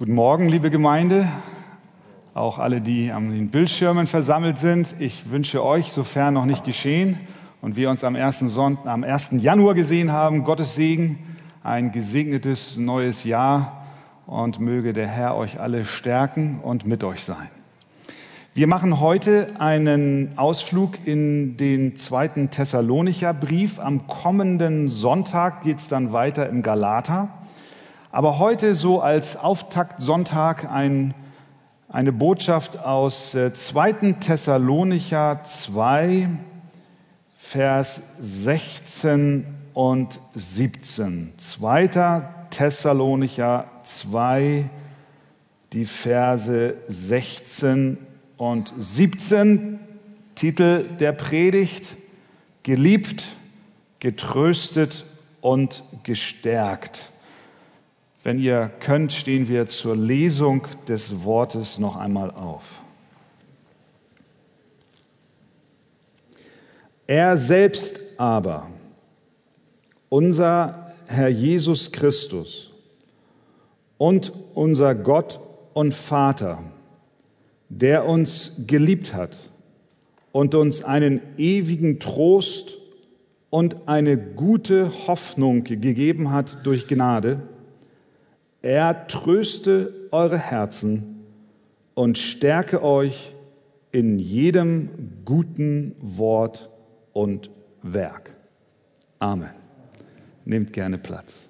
Guten Morgen, liebe Gemeinde, auch alle, die an den Bildschirmen versammelt sind. Ich wünsche euch, sofern noch nicht geschehen und wir uns am 1. Sonntag, am 1. Januar gesehen haben, Gottes Segen, ein gesegnetes neues Jahr und möge der Herr euch alle stärken und mit euch sein. Wir machen heute einen Ausflug in den zweiten Thessalonicher Brief. Am kommenden Sonntag geht es dann weiter im Galater. Aber heute so als Auftaktsonntag ein, eine Botschaft aus 2. Äh, Thessalonicher 2, Vers 16 und 17. 2. Thessalonicher 2, die Verse 16 und 17. Titel der Predigt, geliebt, getröstet und gestärkt. Wenn ihr könnt, stehen wir zur Lesung des Wortes noch einmal auf. Er selbst aber, unser Herr Jesus Christus und unser Gott und Vater, der uns geliebt hat und uns einen ewigen Trost und eine gute Hoffnung gegeben hat durch Gnade, er tröste eure Herzen und stärke euch in jedem guten Wort und Werk. Amen. Nehmt gerne Platz.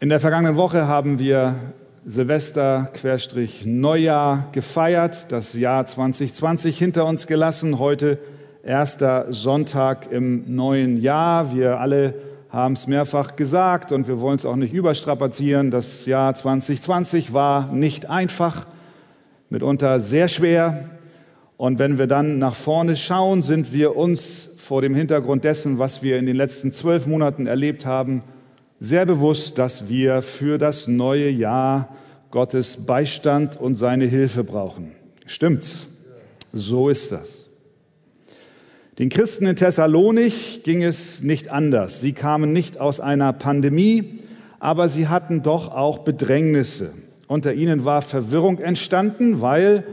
In der vergangenen Woche haben wir Silvester Neujahr gefeiert, das Jahr 2020 hinter uns gelassen. Heute erster Sonntag im neuen Jahr. Wir alle haben es mehrfach gesagt und wir wollen es auch nicht überstrapazieren. Das Jahr 2020 war nicht einfach, mitunter sehr schwer. Und wenn wir dann nach vorne schauen, sind wir uns vor dem Hintergrund dessen, was wir in den letzten zwölf Monaten erlebt haben, sehr bewusst, dass wir für das neue Jahr Gottes Beistand und seine Hilfe brauchen. Stimmt's? So ist das. Den Christen in Thessalonik ging es nicht anders. Sie kamen nicht aus einer Pandemie, aber sie hatten doch auch Bedrängnisse. Unter ihnen war Verwirrung entstanden, weil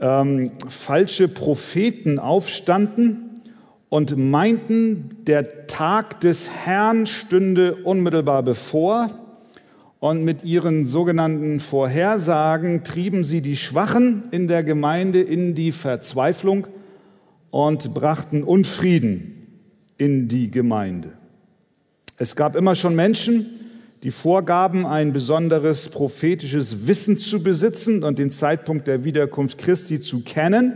ähm, falsche Propheten aufstanden und meinten, der Tag des Herrn stünde unmittelbar bevor. Und mit ihren sogenannten Vorhersagen trieben sie die Schwachen in der Gemeinde in die Verzweiflung und brachten Unfrieden in die Gemeinde. Es gab immer schon Menschen, die vorgaben, ein besonderes prophetisches Wissen zu besitzen und den Zeitpunkt der Wiederkunft Christi zu kennen.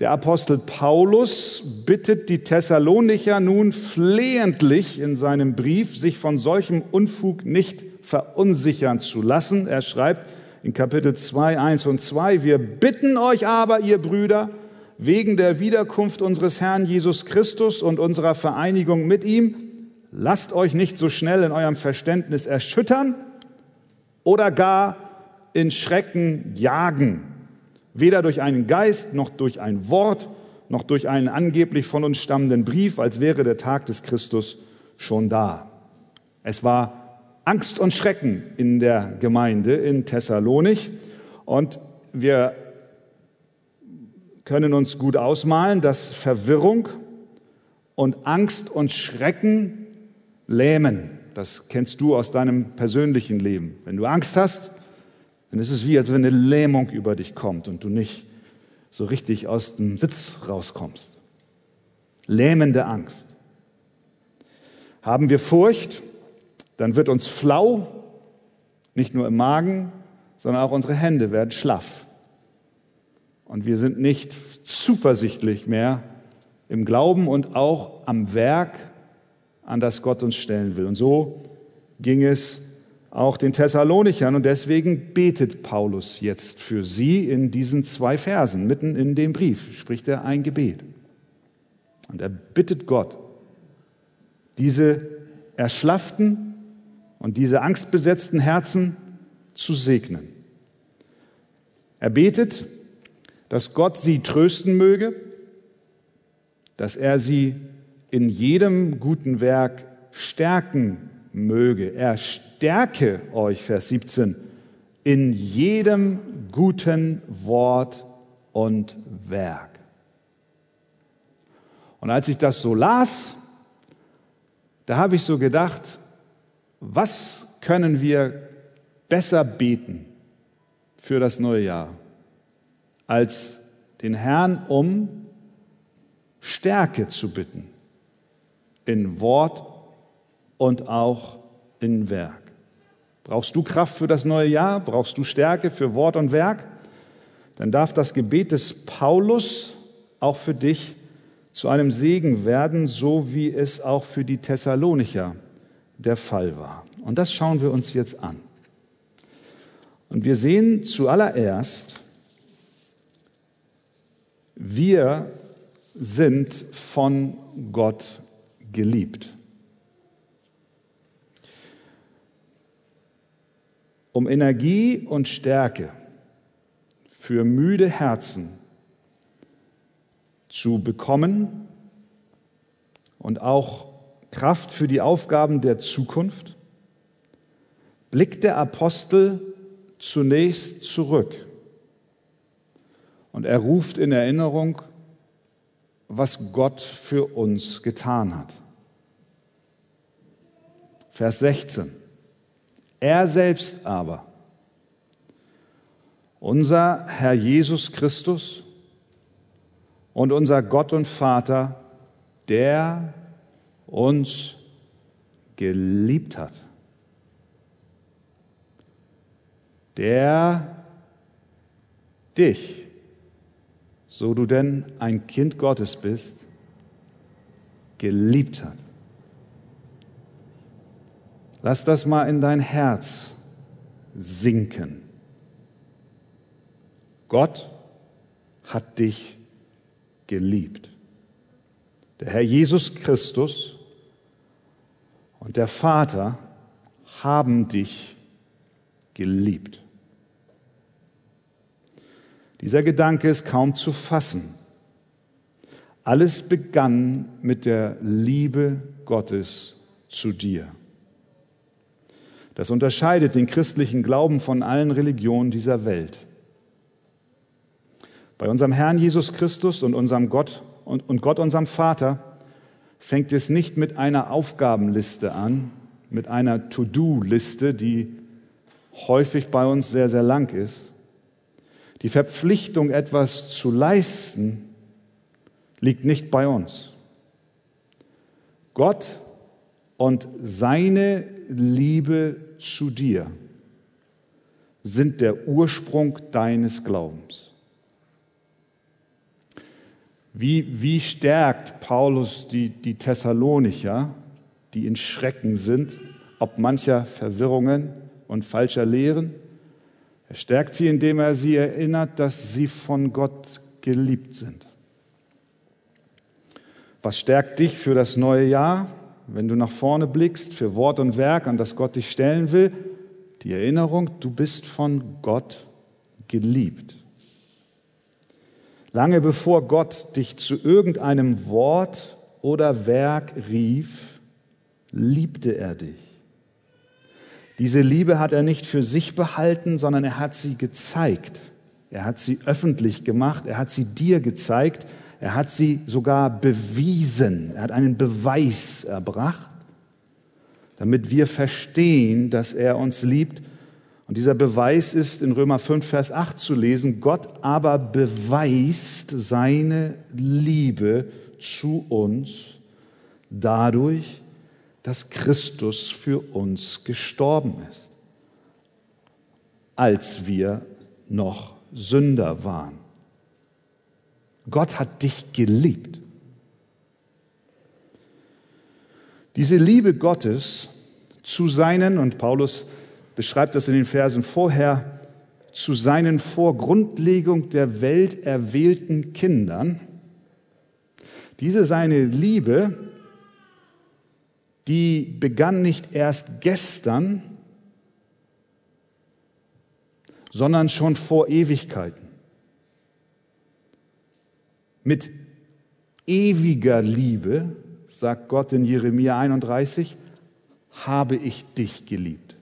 Der Apostel Paulus bittet die Thessalonicher nun flehentlich in seinem Brief, sich von solchem Unfug nicht verunsichern zu lassen. Er schreibt in Kapitel 2, 1 und 2, wir bitten euch aber, ihr Brüder, wegen der Wiederkunft unseres Herrn Jesus Christus und unserer Vereinigung mit ihm, lasst euch nicht so schnell in eurem Verständnis erschüttern oder gar in Schrecken jagen, weder durch einen Geist noch durch ein Wort noch durch einen angeblich von uns stammenden Brief, als wäre der Tag des Christus schon da. Es war Angst und Schrecken in der Gemeinde in Thessalonich und wir können uns gut ausmalen, dass Verwirrung und Angst und Schrecken lähmen. Das kennst du aus deinem persönlichen Leben. Wenn du Angst hast, dann ist es wie, als wenn eine Lähmung über dich kommt und du nicht so richtig aus dem Sitz rauskommst. Lähmende Angst. Haben wir Furcht, dann wird uns flau, nicht nur im Magen, sondern auch unsere Hände werden schlaff. Und wir sind nicht zuversichtlich mehr im Glauben und auch am Werk, an das Gott uns stellen will. Und so ging es auch den Thessalonichern. Und deswegen betet Paulus jetzt für sie in diesen zwei Versen. Mitten in dem Brief spricht er ein Gebet. Und er bittet Gott, diese erschlafften und diese angstbesetzten Herzen zu segnen. Er betet, dass Gott sie trösten möge, dass er sie in jedem guten Werk stärken möge. Er stärke euch, Vers 17, in jedem guten Wort und Werk. Und als ich das so las, da habe ich so gedacht, was können wir besser beten für das neue Jahr, als den Herrn um Stärke zu bitten in Wort und auch in Werk. Brauchst du Kraft für das neue Jahr? Brauchst du Stärke für Wort und Werk? Dann darf das Gebet des Paulus auch für dich zu einem Segen werden, so wie es auch für die Thessalonicher der Fall war. Und das schauen wir uns jetzt an. Und wir sehen zuallererst, wir sind von Gott geliebt. Um Energie und Stärke für müde Herzen zu bekommen und auch Kraft für die Aufgaben der Zukunft, blickt der Apostel zunächst zurück und er ruft in Erinnerung, was Gott für uns getan hat. Vers 16. Er selbst aber, unser Herr Jesus Christus, und unser Gott und Vater, der uns geliebt hat. Der dich, so du denn ein Kind Gottes bist, geliebt hat. Lass das mal in dein Herz sinken. Gott hat dich geliebt. Der Herr Jesus Christus und der Vater haben dich geliebt. Dieser Gedanke ist kaum zu fassen. Alles begann mit der Liebe Gottes zu dir. Das unterscheidet den christlichen Glauben von allen Religionen dieser Welt. Bei unserem Herrn Jesus Christus und unserem Gott und, und Gott unserem Vater fängt es nicht mit einer Aufgabenliste an, mit einer To-Do-Liste, die häufig bei uns sehr, sehr lang ist. Die Verpflichtung, etwas zu leisten, liegt nicht bei uns. Gott und seine Liebe zu dir sind der Ursprung deines Glaubens. Wie, wie stärkt Paulus die, die Thessalonicher, die in Schrecken sind, ob mancher Verwirrungen und falscher Lehren? Er stärkt sie, indem er sie erinnert, dass sie von Gott geliebt sind. Was stärkt dich für das neue Jahr, wenn du nach vorne blickst, für Wort und Werk, an das Gott dich stellen will? Die Erinnerung, du bist von Gott geliebt. Lange bevor Gott dich zu irgendeinem Wort oder Werk rief, liebte er dich. Diese Liebe hat er nicht für sich behalten, sondern er hat sie gezeigt. Er hat sie öffentlich gemacht, er hat sie dir gezeigt, er hat sie sogar bewiesen, er hat einen Beweis erbracht, damit wir verstehen, dass er uns liebt und dieser Beweis ist in Römer 5, Vers 8 zu lesen. Gott aber beweist seine Liebe zu uns dadurch, dass Christus für uns gestorben ist, als wir noch Sünder waren. Gott hat dich geliebt. Diese Liebe Gottes zu seinen, und Paulus beschreibt das in den Versen vorher, zu seinen vor Grundlegung der Welt erwählten Kindern. Diese seine Liebe, die begann nicht erst gestern, sondern schon vor Ewigkeiten. Mit ewiger Liebe, sagt Gott in Jeremia 31, habe ich dich geliebt.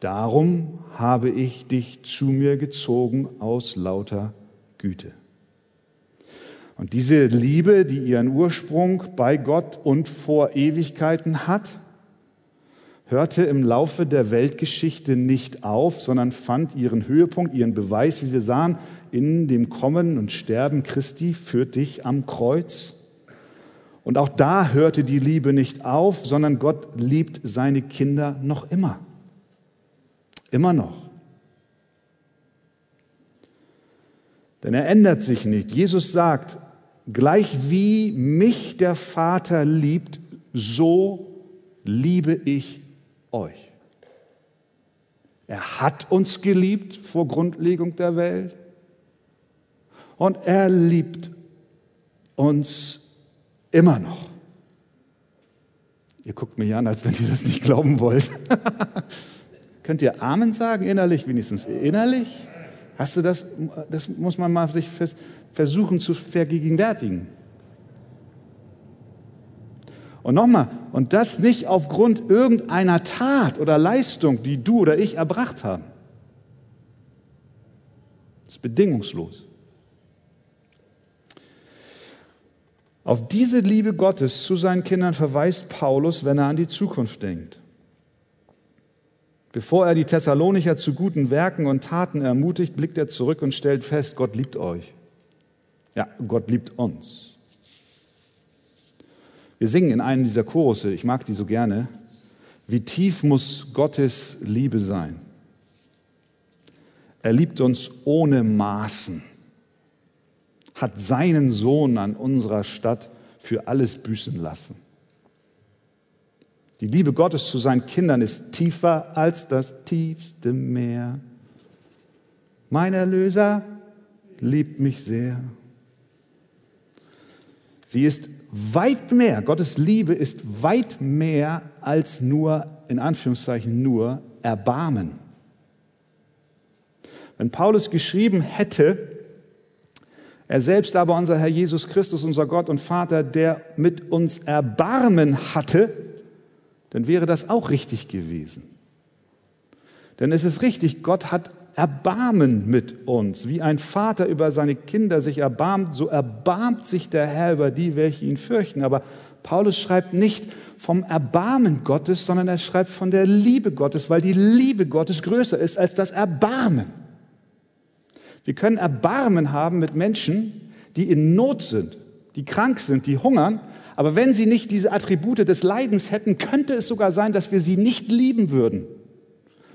Darum habe ich dich zu mir gezogen aus lauter Güte. Und diese Liebe, die ihren Ursprung bei Gott und vor Ewigkeiten hat, hörte im Laufe der Weltgeschichte nicht auf, sondern fand ihren Höhepunkt, ihren Beweis, wie wir sahen, in dem Kommen und Sterben Christi für dich am Kreuz. Und auch da hörte die Liebe nicht auf, sondern Gott liebt seine Kinder noch immer. Immer noch. Denn er ändert sich nicht. Jesus sagt, gleich wie mich der Vater liebt, so liebe ich euch. Er hat uns geliebt vor Grundlegung der Welt und er liebt uns immer noch. Ihr guckt mich an, als wenn ihr das nicht glauben wollt. Könnt ihr Amen sagen, innerlich wenigstens? Innerlich? Hast du das? Das muss man mal sich versuchen zu vergegenwärtigen. Und nochmal, und das nicht aufgrund irgendeiner Tat oder Leistung, die du oder ich erbracht haben. Das ist bedingungslos. Auf diese Liebe Gottes zu seinen Kindern verweist Paulus, wenn er an die Zukunft denkt. Bevor er die Thessalonicher zu guten Werken und Taten ermutigt, blickt er zurück und stellt fest, Gott liebt euch. Ja, Gott liebt uns. Wir singen in einem dieser Chorusse, ich mag die so gerne, wie tief muss Gottes Liebe sein? Er liebt uns ohne Maßen, hat seinen Sohn an unserer Stadt für alles büßen lassen. Die Liebe Gottes zu seinen Kindern ist tiefer als das tiefste Meer. Mein Erlöser liebt mich sehr. Sie ist weit mehr, Gottes Liebe ist weit mehr als nur, in Anführungszeichen, nur Erbarmen. Wenn Paulus geschrieben hätte, er selbst aber unser Herr Jesus Christus, unser Gott und Vater, der mit uns Erbarmen hatte, dann wäre das auch richtig gewesen. Denn es ist richtig, Gott hat Erbarmen mit uns. Wie ein Vater über seine Kinder sich erbarmt, so erbarmt sich der Herr über die, welche ihn fürchten. Aber Paulus schreibt nicht vom Erbarmen Gottes, sondern er schreibt von der Liebe Gottes, weil die Liebe Gottes größer ist als das Erbarmen. Wir können Erbarmen haben mit Menschen, die in Not sind, die krank sind, die hungern. Aber wenn sie nicht diese Attribute des Leidens hätten, könnte es sogar sein, dass wir sie nicht lieben würden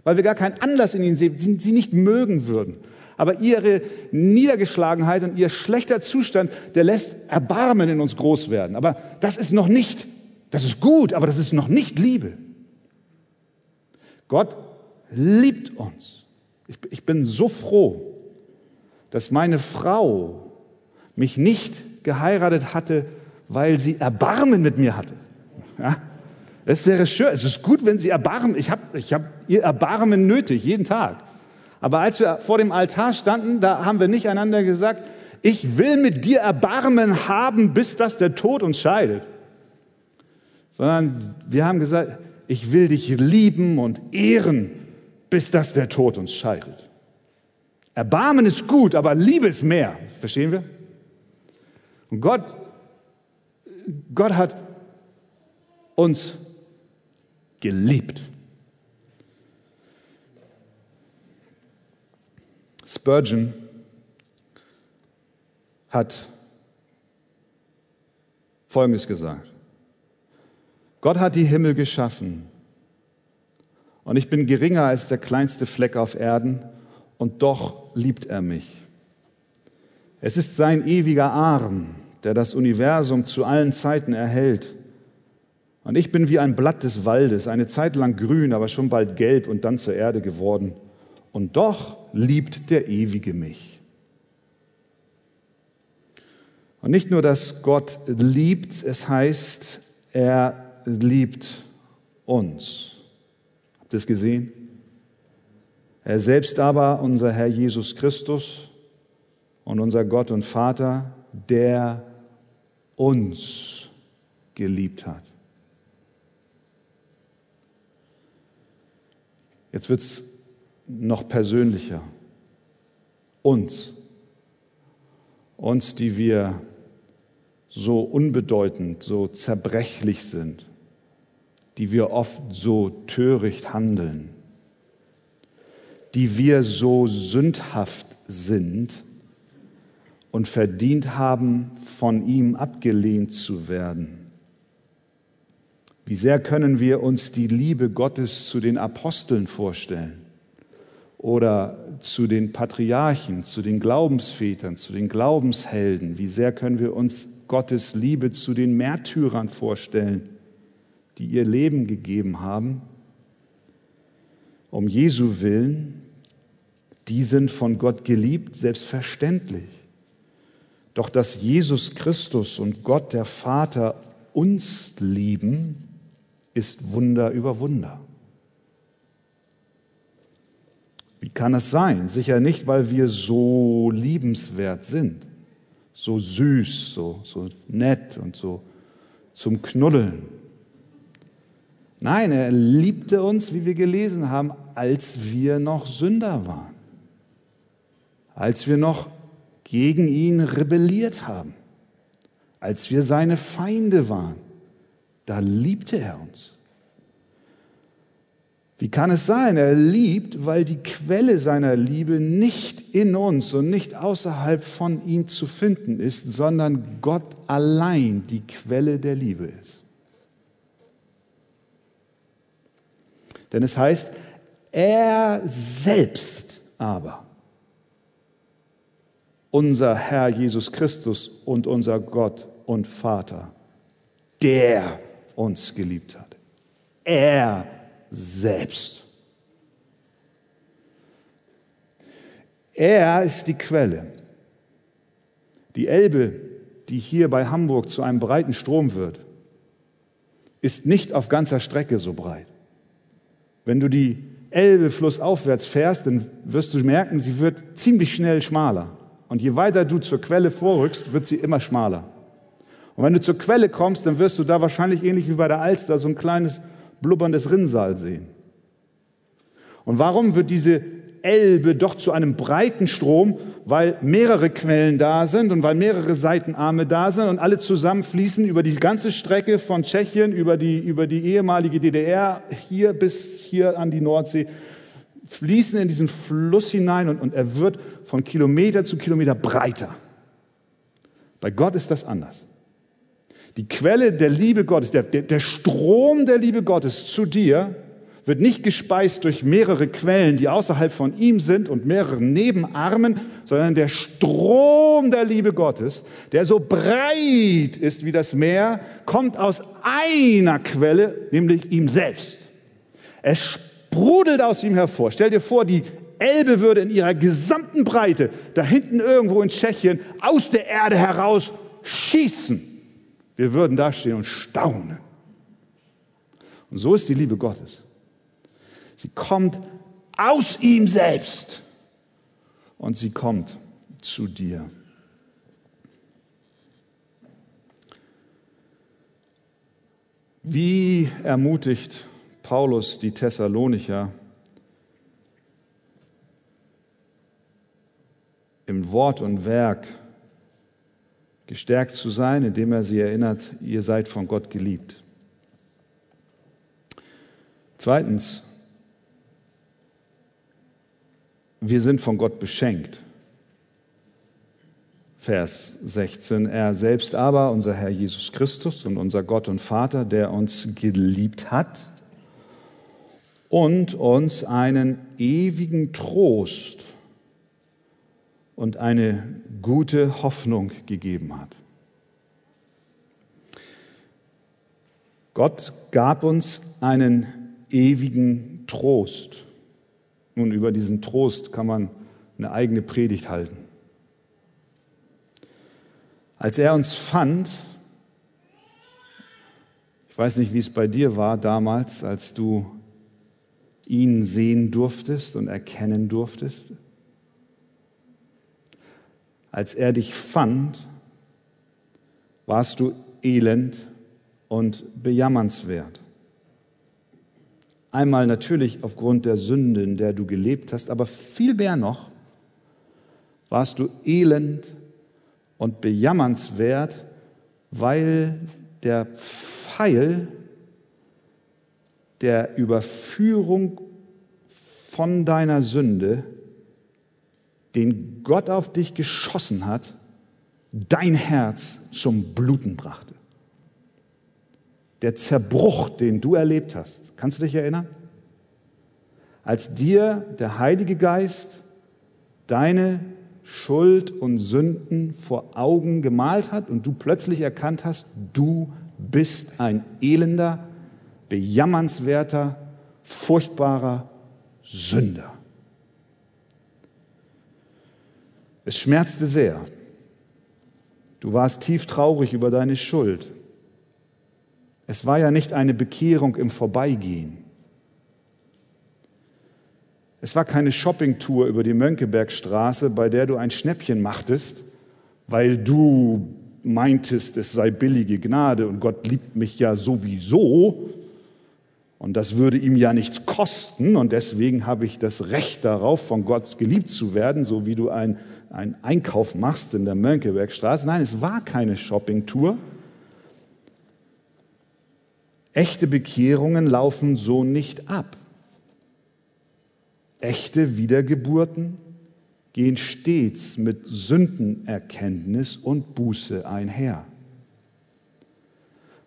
weil wir gar keinen Anlass in ihnen sehen, sie nicht mögen würden. Aber ihre Niedergeschlagenheit und ihr schlechter Zustand, der lässt Erbarmen in uns groß werden. Aber das ist noch nicht, das ist gut, aber das ist noch nicht Liebe. Gott liebt uns. Ich, ich bin so froh, dass meine Frau mich nicht geheiratet hatte, weil sie Erbarmen mit mir hatte. Ja? Es wäre schön, es ist gut, wenn sie Erbarmen, ich habe ich hab ihr Erbarmen nötig, jeden Tag. Aber als wir vor dem Altar standen, da haben wir nicht einander gesagt, ich will mit dir Erbarmen haben, bis dass der Tod uns scheidet. Sondern wir haben gesagt, ich will dich lieben und ehren, bis dass der Tod uns scheidet. Erbarmen ist gut, aber Liebe ist mehr. Verstehen wir? Und Gott, Gott hat uns geliebt. Spurgeon hat Folgendes gesagt. Gott hat die Himmel geschaffen und ich bin geringer als der kleinste Fleck auf Erden und doch liebt er mich. Es ist sein ewiger Arm, der das Universum zu allen Zeiten erhält und ich bin wie ein Blatt des Waldes, eine Zeit lang grün, aber schon bald gelb und dann zur Erde geworden. Und doch liebt der Ewige mich. Und nicht nur, dass Gott liebt, es heißt, er liebt uns. Habt ihr es gesehen? Er selbst aber, unser Herr Jesus Christus und unser Gott und Vater, der uns geliebt hat. Jetzt wird es noch persönlicher. Uns. Uns, die wir so unbedeutend, so zerbrechlich sind, die wir oft so töricht handeln, die wir so sündhaft sind und verdient haben, von ihm abgelehnt zu werden. Wie sehr können wir uns die Liebe Gottes zu den Aposteln vorstellen oder zu den Patriarchen, zu den Glaubensvätern, zu den Glaubenshelden? Wie sehr können wir uns Gottes Liebe zu den Märtyrern vorstellen, die ihr Leben gegeben haben, um Jesu willen? Die sind von Gott geliebt, selbstverständlich. Doch dass Jesus Christus und Gott der Vater uns lieben, ist Wunder über Wunder. Wie kann es sein? Sicher nicht, weil wir so liebenswert sind, so süß, so, so nett und so zum Knuddeln. Nein, er liebte uns, wie wir gelesen haben, als wir noch Sünder waren, als wir noch gegen ihn rebelliert haben, als wir seine Feinde waren da liebte er uns. Wie kann es sein? Er liebt, weil die Quelle seiner Liebe nicht in uns und nicht außerhalb von ihm zu finden ist, sondern Gott allein die Quelle der Liebe ist. Denn es heißt, er selbst aber, unser Herr Jesus Christus und unser Gott und Vater, der uns geliebt hat. Er selbst. Er ist die Quelle. Die Elbe, die hier bei Hamburg zu einem breiten Strom wird, ist nicht auf ganzer Strecke so breit. Wenn du die Elbe flussaufwärts fährst, dann wirst du merken, sie wird ziemlich schnell schmaler. Und je weiter du zur Quelle vorrückst, wird sie immer schmaler. Und wenn du zur Quelle kommst, dann wirst du da wahrscheinlich ähnlich wie bei der Alster so ein kleines blubberndes Rinnsal sehen. Und warum wird diese Elbe doch zu einem breiten Strom? Weil mehrere Quellen da sind und weil mehrere Seitenarme da sind und alle zusammen fließen über die ganze Strecke von Tschechien, über die, über die ehemalige DDR, hier bis hier an die Nordsee, fließen in diesen Fluss hinein und, und er wird von Kilometer zu Kilometer breiter. Bei Gott ist das anders. Die Quelle der Liebe Gottes, der, der, Strom der Liebe Gottes zu dir wird nicht gespeist durch mehrere Quellen, die außerhalb von ihm sind und mehreren Nebenarmen, sondern der Strom der Liebe Gottes, der so breit ist wie das Meer, kommt aus einer Quelle, nämlich ihm selbst. Es sprudelt aus ihm hervor. Stell dir vor, die Elbe würde in ihrer gesamten Breite da hinten irgendwo in Tschechien aus der Erde heraus schießen. Wir würden dastehen und staunen. Und so ist die Liebe Gottes. Sie kommt aus ihm selbst und sie kommt zu dir. Wie ermutigt Paulus die Thessalonicher im Wort und Werk gestärkt zu sein, indem er sie erinnert, ihr seid von Gott geliebt. Zweitens, wir sind von Gott beschenkt. Vers 16. Er selbst aber, unser Herr Jesus Christus und unser Gott und Vater, der uns geliebt hat und uns einen ewigen Trost und eine gute Hoffnung gegeben hat. Gott gab uns einen ewigen Trost. Nun, über diesen Trost kann man eine eigene Predigt halten. Als er uns fand, ich weiß nicht, wie es bei dir war damals, als du ihn sehen durftest und erkennen durftest, als er dich fand, warst du elend und bejammernswert. Einmal natürlich aufgrund der Sünde, in der du gelebt hast, aber viel mehr noch warst du elend und bejammernswert, weil der Pfeil der Überführung von deiner Sünde, den Gott auf dich geschossen hat, dein Herz zum Bluten brachte. Der Zerbruch, den du erlebt hast, kannst du dich erinnern? Als dir der Heilige Geist deine Schuld und Sünden vor Augen gemalt hat und du plötzlich erkannt hast, du bist ein elender, bejammernswerter, furchtbarer Sünder. Es schmerzte sehr. Du warst tief traurig über deine Schuld. Es war ja nicht eine Bekehrung im Vorbeigehen. Es war keine Shoppingtour über die Mönckebergstraße, bei der du ein Schnäppchen machtest, weil du meintest, es sei billige Gnade und Gott liebt mich ja sowieso und das würde ihm ja nichts kosten und deswegen habe ich das Recht darauf, von Gott geliebt zu werden, so wie du einen Einkauf machst in der Mönckebergstraße. Nein, es war keine Shoppingtour. Echte Bekehrungen laufen so nicht ab. Echte Wiedergeburten gehen stets mit Sündenerkenntnis und Buße einher.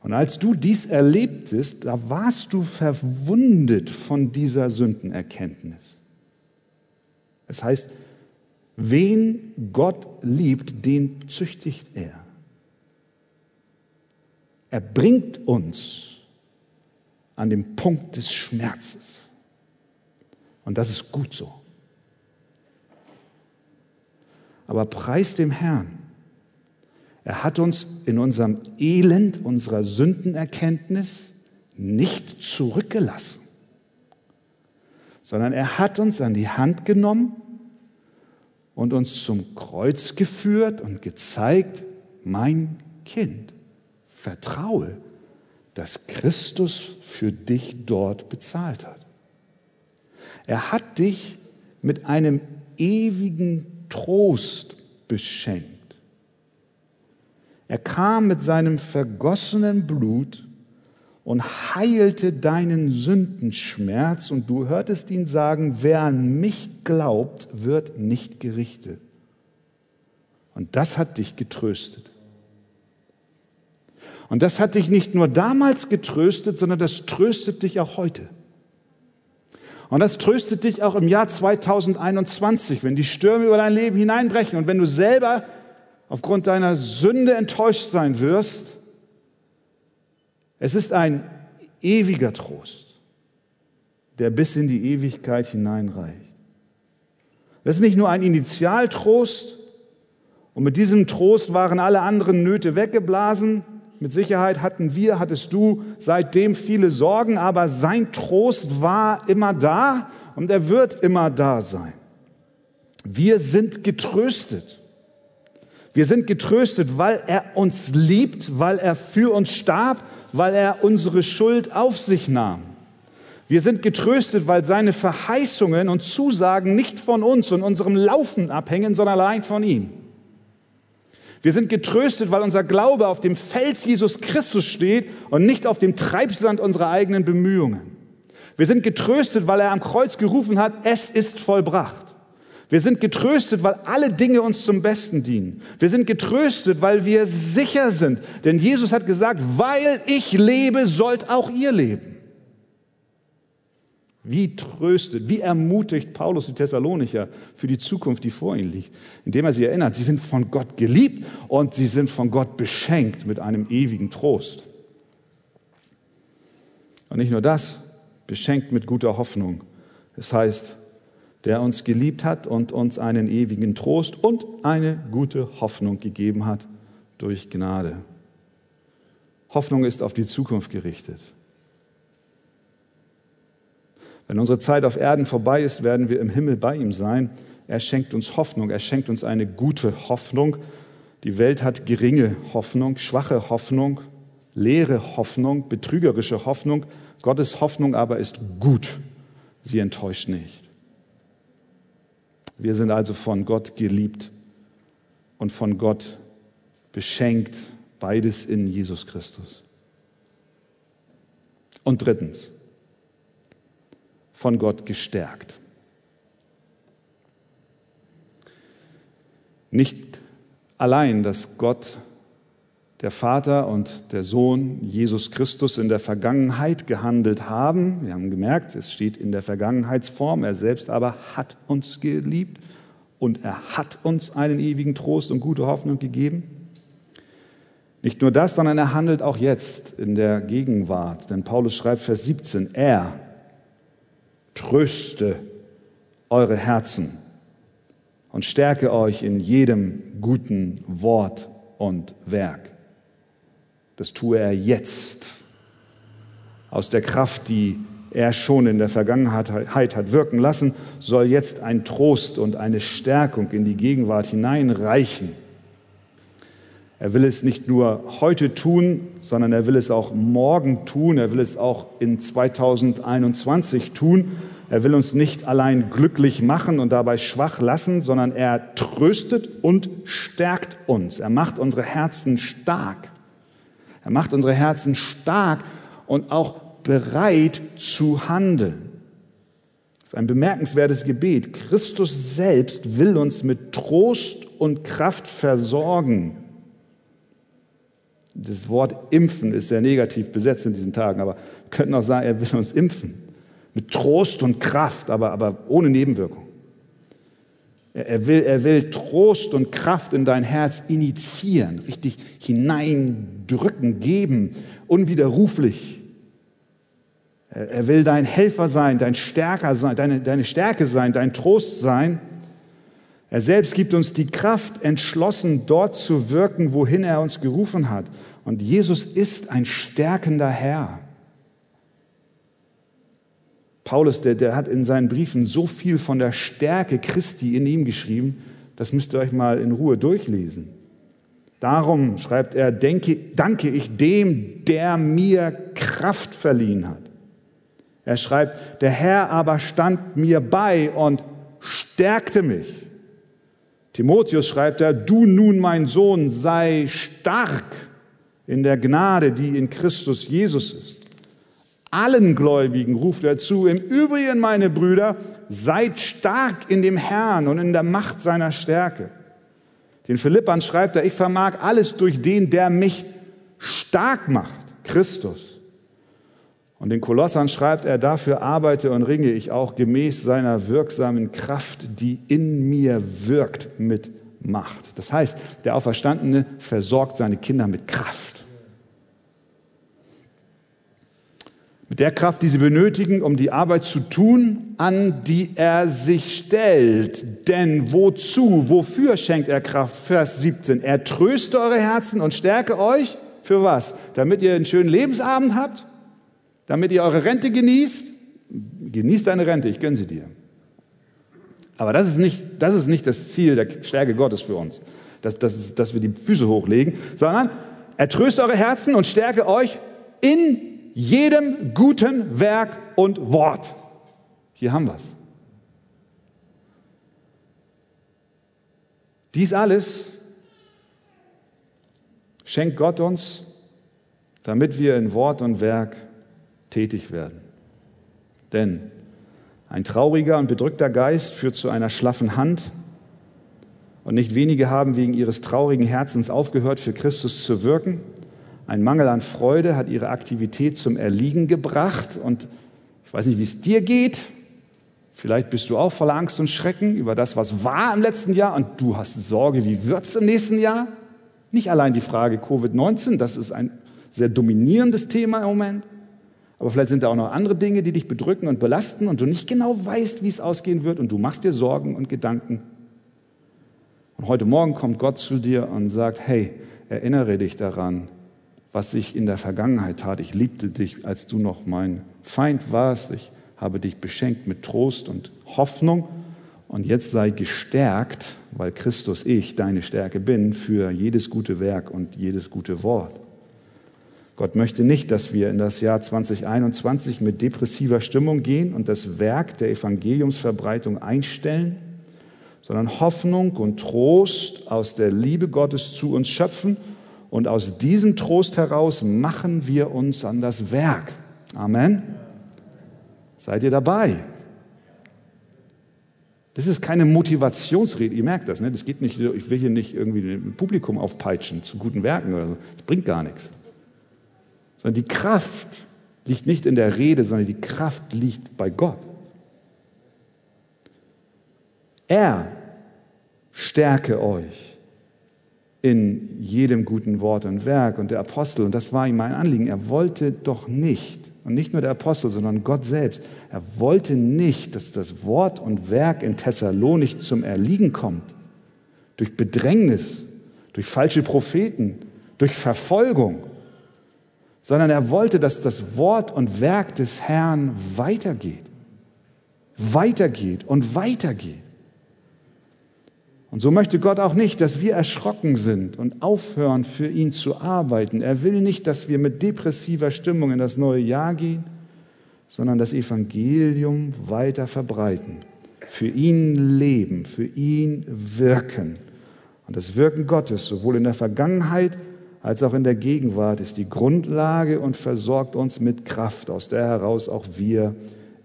Und als du dies erlebtest, da warst du verwundet von dieser Sündenerkenntnis. Das heißt, wen Gott liebt, den züchtigt er. Er bringt uns an den Punkt des Schmerzes. Und das ist gut so. Aber preis dem Herrn. Er hat uns in unserem Elend, unserer Sündenerkenntnis nicht zurückgelassen, sondern er hat uns an die Hand genommen und uns zum Kreuz geführt und gezeigt, mein Kind, vertraue, dass Christus für dich dort bezahlt hat. Er hat dich mit einem ewigen Trost beschenkt. Er kam mit seinem vergossenen Blut und heilte deinen Sündenschmerz und du hörtest ihn sagen, wer an mich glaubt, wird nicht gerichtet. Und das hat dich getröstet. Und das hat dich nicht nur damals getröstet, sondern das tröstet dich auch heute. Und das tröstet dich auch im Jahr 2021, wenn die Stürme über dein Leben hineinbrechen und wenn du selber aufgrund deiner Sünde enttäuscht sein wirst. Es ist ein ewiger Trost, der bis in die Ewigkeit hineinreicht. Das ist nicht nur ein Initialtrost und mit diesem Trost waren alle anderen Nöte weggeblasen, mit Sicherheit hatten wir, hattest du seitdem viele Sorgen, aber sein Trost war immer da und er wird immer da sein. Wir sind getröstet. Wir sind getröstet, weil er uns liebt, weil er für uns starb, weil er unsere Schuld auf sich nahm. Wir sind getröstet, weil seine Verheißungen und Zusagen nicht von uns und unserem Laufen abhängen, sondern allein von ihm. Wir sind getröstet, weil unser Glaube auf dem Fels Jesus Christus steht und nicht auf dem Treibsand unserer eigenen Bemühungen. Wir sind getröstet, weil er am Kreuz gerufen hat, es ist vollbracht. Wir sind getröstet, weil alle Dinge uns zum Besten dienen. Wir sind getröstet, weil wir sicher sind. Denn Jesus hat gesagt, weil ich lebe, sollt auch ihr leben. Wie tröstet, wie ermutigt Paulus die Thessalonicher für die Zukunft, die vor ihnen liegt, indem er sie erinnert, sie sind von Gott geliebt und sie sind von Gott beschenkt mit einem ewigen Trost. Und nicht nur das, beschenkt mit guter Hoffnung. Das heißt, der uns geliebt hat und uns einen ewigen Trost und eine gute Hoffnung gegeben hat durch Gnade. Hoffnung ist auf die Zukunft gerichtet. Wenn unsere Zeit auf Erden vorbei ist, werden wir im Himmel bei ihm sein. Er schenkt uns Hoffnung, er schenkt uns eine gute Hoffnung. Die Welt hat geringe Hoffnung, schwache Hoffnung, leere Hoffnung, betrügerische Hoffnung. Gottes Hoffnung aber ist gut, sie enttäuscht nicht. Wir sind also von Gott geliebt und von Gott beschenkt, beides in Jesus Christus. Und drittens, von Gott gestärkt. Nicht allein, dass Gott, der Vater und der Sohn Jesus Christus in der Vergangenheit gehandelt haben. Wir haben gemerkt, es steht in der Vergangenheitsform. Er selbst aber hat uns geliebt und er hat uns einen ewigen Trost und gute Hoffnung gegeben. Nicht nur das, sondern er handelt auch jetzt in der Gegenwart. Denn Paulus schreibt Vers 17, er tröste eure Herzen und stärke euch in jedem guten Wort und Werk. Das tue er jetzt aus der Kraft, die er schon in der Vergangenheit hat wirken lassen, soll jetzt ein Trost und eine Stärkung in die Gegenwart hineinreichen er will es nicht nur heute tun, sondern er will es auch morgen tun. Er will es auch in 2021 tun. Er will uns nicht allein glücklich machen und dabei schwach lassen, sondern er tröstet und stärkt uns. Er macht unsere Herzen stark. Er macht unsere Herzen stark und auch bereit zu handeln. Das ist ein bemerkenswertes Gebet. Christus selbst will uns mit Trost und Kraft versorgen. Das Wort impfen ist sehr negativ besetzt in diesen Tagen, aber wir könnten auch sagen, er will uns impfen. Mit Trost und Kraft, aber, aber ohne Nebenwirkung. Er will, er will Trost und Kraft in dein Herz initiieren, richtig hineindrücken, geben, unwiderruflich. Er will dein Helfer sein, dein Stärker sein, deine, deine Stärke sein, dein Trost sein. Er selbst gibt uns die Kraft, entschlossen dort zu wirken, wohin er uns gerufen hat. Und Jesus ist ein stärkender Herr. Paulus, der, der hat in seinen Briefen so viel von der Stärke Christi in ihm geschrieben, das müsst ihr euch mal in Ruhe durchlesen. Darum, schreibt er, denke, danke ich dem, der mir Kraft verliehen hat. Er schreibt, der Herr aber stand mir bei und stärkte mich. Timotheus schreibt er, du nun, mein Sohn, sei stark in der Gnade, die in Christus Jesus ist. Allen Gläubigen ruft er zu, im Übrigen, meine Brüder, seid stark in dem Herrn und in der Macht seiner Stärke. Den Philippern schreibt er, ich vermag alles durch den, der mich stark macht, Christus. Und den Kolossern schreibt er, dafür arbeite und ringe ich auch gemäß seiner wirksamen Kraft, die in mir wirkt mit Macht. Das heißt, der Auferstandene versorgt seine Kinder mit Kraft. Mit der Kraft, die sie benötigen, um die Arbeit zu tun, an die er sich stellt. Denn wozu, wofür schenkt er Kraft? Vers 17. Er tröste eure Herzen und stärke euch. Für was? Damit ihr einen schönen Lebensabend habt? damit ihr eure Rente genießt. Genießt deine Rente, ich gönne sie dir. Aber das ist nicht das, ist nicht das Ziel der Stärke Gottes für uns, dass, dass, dass wir die Füße hochlegen, sondern er tröste eure Herzen und stärke euch in jedem guten Werk und Wort. Hier haben wir es. Dies alles schenkt Gott uns, damit wir in Wort und Werk tätig werden. Denn ein trauriger und bedrückter Geist führt zu einer schlaffen Hand, und nicht wenige haben wegen ihres traurigen Herzens aufgehört, für Christus zu wirken. Ein Mangel an Freude hat ihre Aktivität zum Erliegen gebracht. Und ich weiß nicht, wie es dir geht. Vielleicht bist du auch voller Angst und Schrecken über das, was war im letzten Jahr und du hast Sorge, wie wird es im nächsten Jahr? Nicht allein die Frage Covid-19, das ist ein sehr dominierendes Thema im Moment. Aber vielleicht sind da auch noch andere Dinge, die dich bedrücken und belasten und du nicht genau weißt, wie es ausgehen wird und du machst dir Sorgen und Gedanken. Und heute Morgen kommt Gott zu dir und sagt, hey, erinnere dich daran, was ich in der Vergangenheit tat. Ich liebte dich, als du noch mein Feind warst. Ich habe dich beschenkt mit Trost und Hoffnung. Und jetzt sei gestärkt, weil Christus ich deine Stärke bin, für jedes gute Werk und jedes gute Wort. Gott möchte nicht, dass wir in das Jahr 2021 mit depressiver Stimmung gehen und das Werk der Evangeliumsverbreitung einstellen, sondern Hoffnung und Trost aus der Liebe Gottes zu uns schöpfen und aus diesem Trost heraus machen wir uns an das Werk. Amen. Seid ihr dabei? Das ist keine Motivationsrede, ihr merkt das, ne? Das geht nicht, ich will hier nicht irgendwie ein Publikum aufpeitschen zu guten Werken oder so. Das bringt gar nichts. Sondern die Kraft liegt nicht in der Rede, sondern die Kraft liegt bei Gott. Er stärke euch in jedem guten Wort und Werk. Und der Apostel, und das war ihm mein Anliegen, er wollte doch nicht, und nicht nur der Apostel, sondern Gott selbst, er wollte nicht, dass das Wort und Werk in Thessalonik zum Erliegen kommt. Durch Bedrängnis, durch falsche Propheten, durch Verfolgung sondern er wollte, dass das Wort und Werk des Herrn weitergeht, weitergeht und weitergeht. Und so möchte Gott auch nicht, dass wir erschrocken sind und aufhören, für ihn zu arbeiten. Er will nicht, dass wir mit depressiver Stimmung in das neue Jahr gehen, sondern das Evangelium weiter verbreiten, für ihn leben, für ihn wirken. Und das Wirken Gottes, sowohl in der Vergangenheit als auch in der Gegenwart ist die Grundlage und versorgt uns mit Kraft, aus der heraus auch wir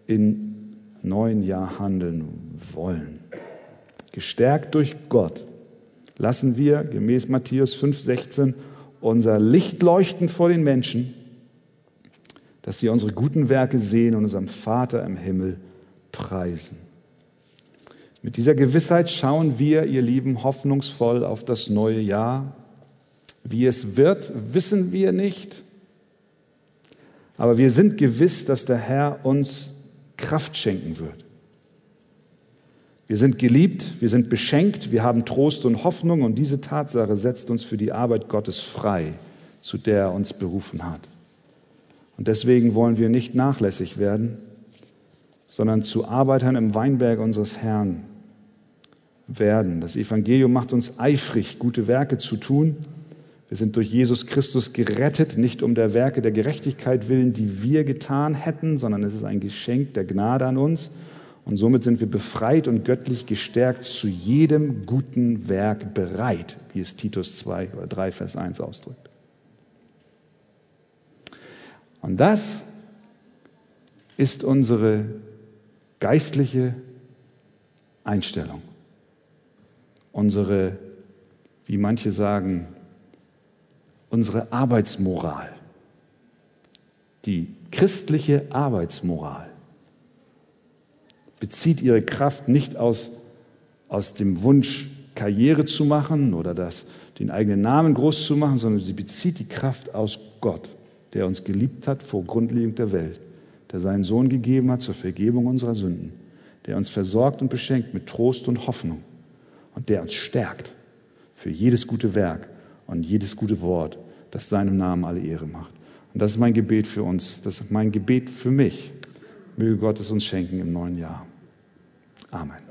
in neuen Jahr handeln wollen. Gestärkt durch Gott lassen wir gemäß Matthäus 5,16 unser Licht leuchten vor den Menschen, dass sie unsere guten Werke sehen und unserem Vater im Himmel preisen. Mit dieser Gewissheit schauen wir, ihr Lieben, hoffnungsvoll auf das neue Jahr wie es wird, wissen wir nicht. Aber wir sind gewiss, dass der Herr uns Kraft schenken wird. Wir sind geliebt, wir sind beschenkt, wir haben Trost und Hoffnung und diese Tatsache setzt uns für die Arbeit Gottes frei, zu der er uns berufen hat. Und deswegen wollen wir nicht nachlässig werden, sondern zu Arbeitern im Weinberg unseres Herrn werden. Das Evangelium macht uns eifrig, gute Werke zu tun wir sind durch Jesus Christus gerettet, nicht um der Werke der Gerechtigkeit willen, die wir getan hätten, sondern es ist ein Geschenk der Gnade an uns. Und somit sind wir befreit und göttlich gestärkt zu jedem guten Werk bereit, wie es Titus 2 oder 3, Vers 1 ausdrückt. Und das ist unsere geistliche Einstellung, unsere, wie manche sagen, unsere Arbeitsmoral, die christliche Arbeitsmoral, bezieht ihre Kraft nicht aus, aus dem Wunsch, Karriere zu machen oder das, den eigenen Namen groß zu machen, sondern sie bezieht die Kraft aus Gott, der uns geliebt hat vor Grundlegung der Welt, der seinen Sohn gegeben hat zur Vergebung unserer Sünden, der uns versorgt und beschenkt mit Trost und Hoffnung und der uns stärkt für jedes gute Werk und jedes gute Wort, das seinem Namen alle Ehre macht. Und das ist mein Gebet für uns, das ist mein Gebet für mich. Möge Gott es uns schenken im neuen Jahr. Amen.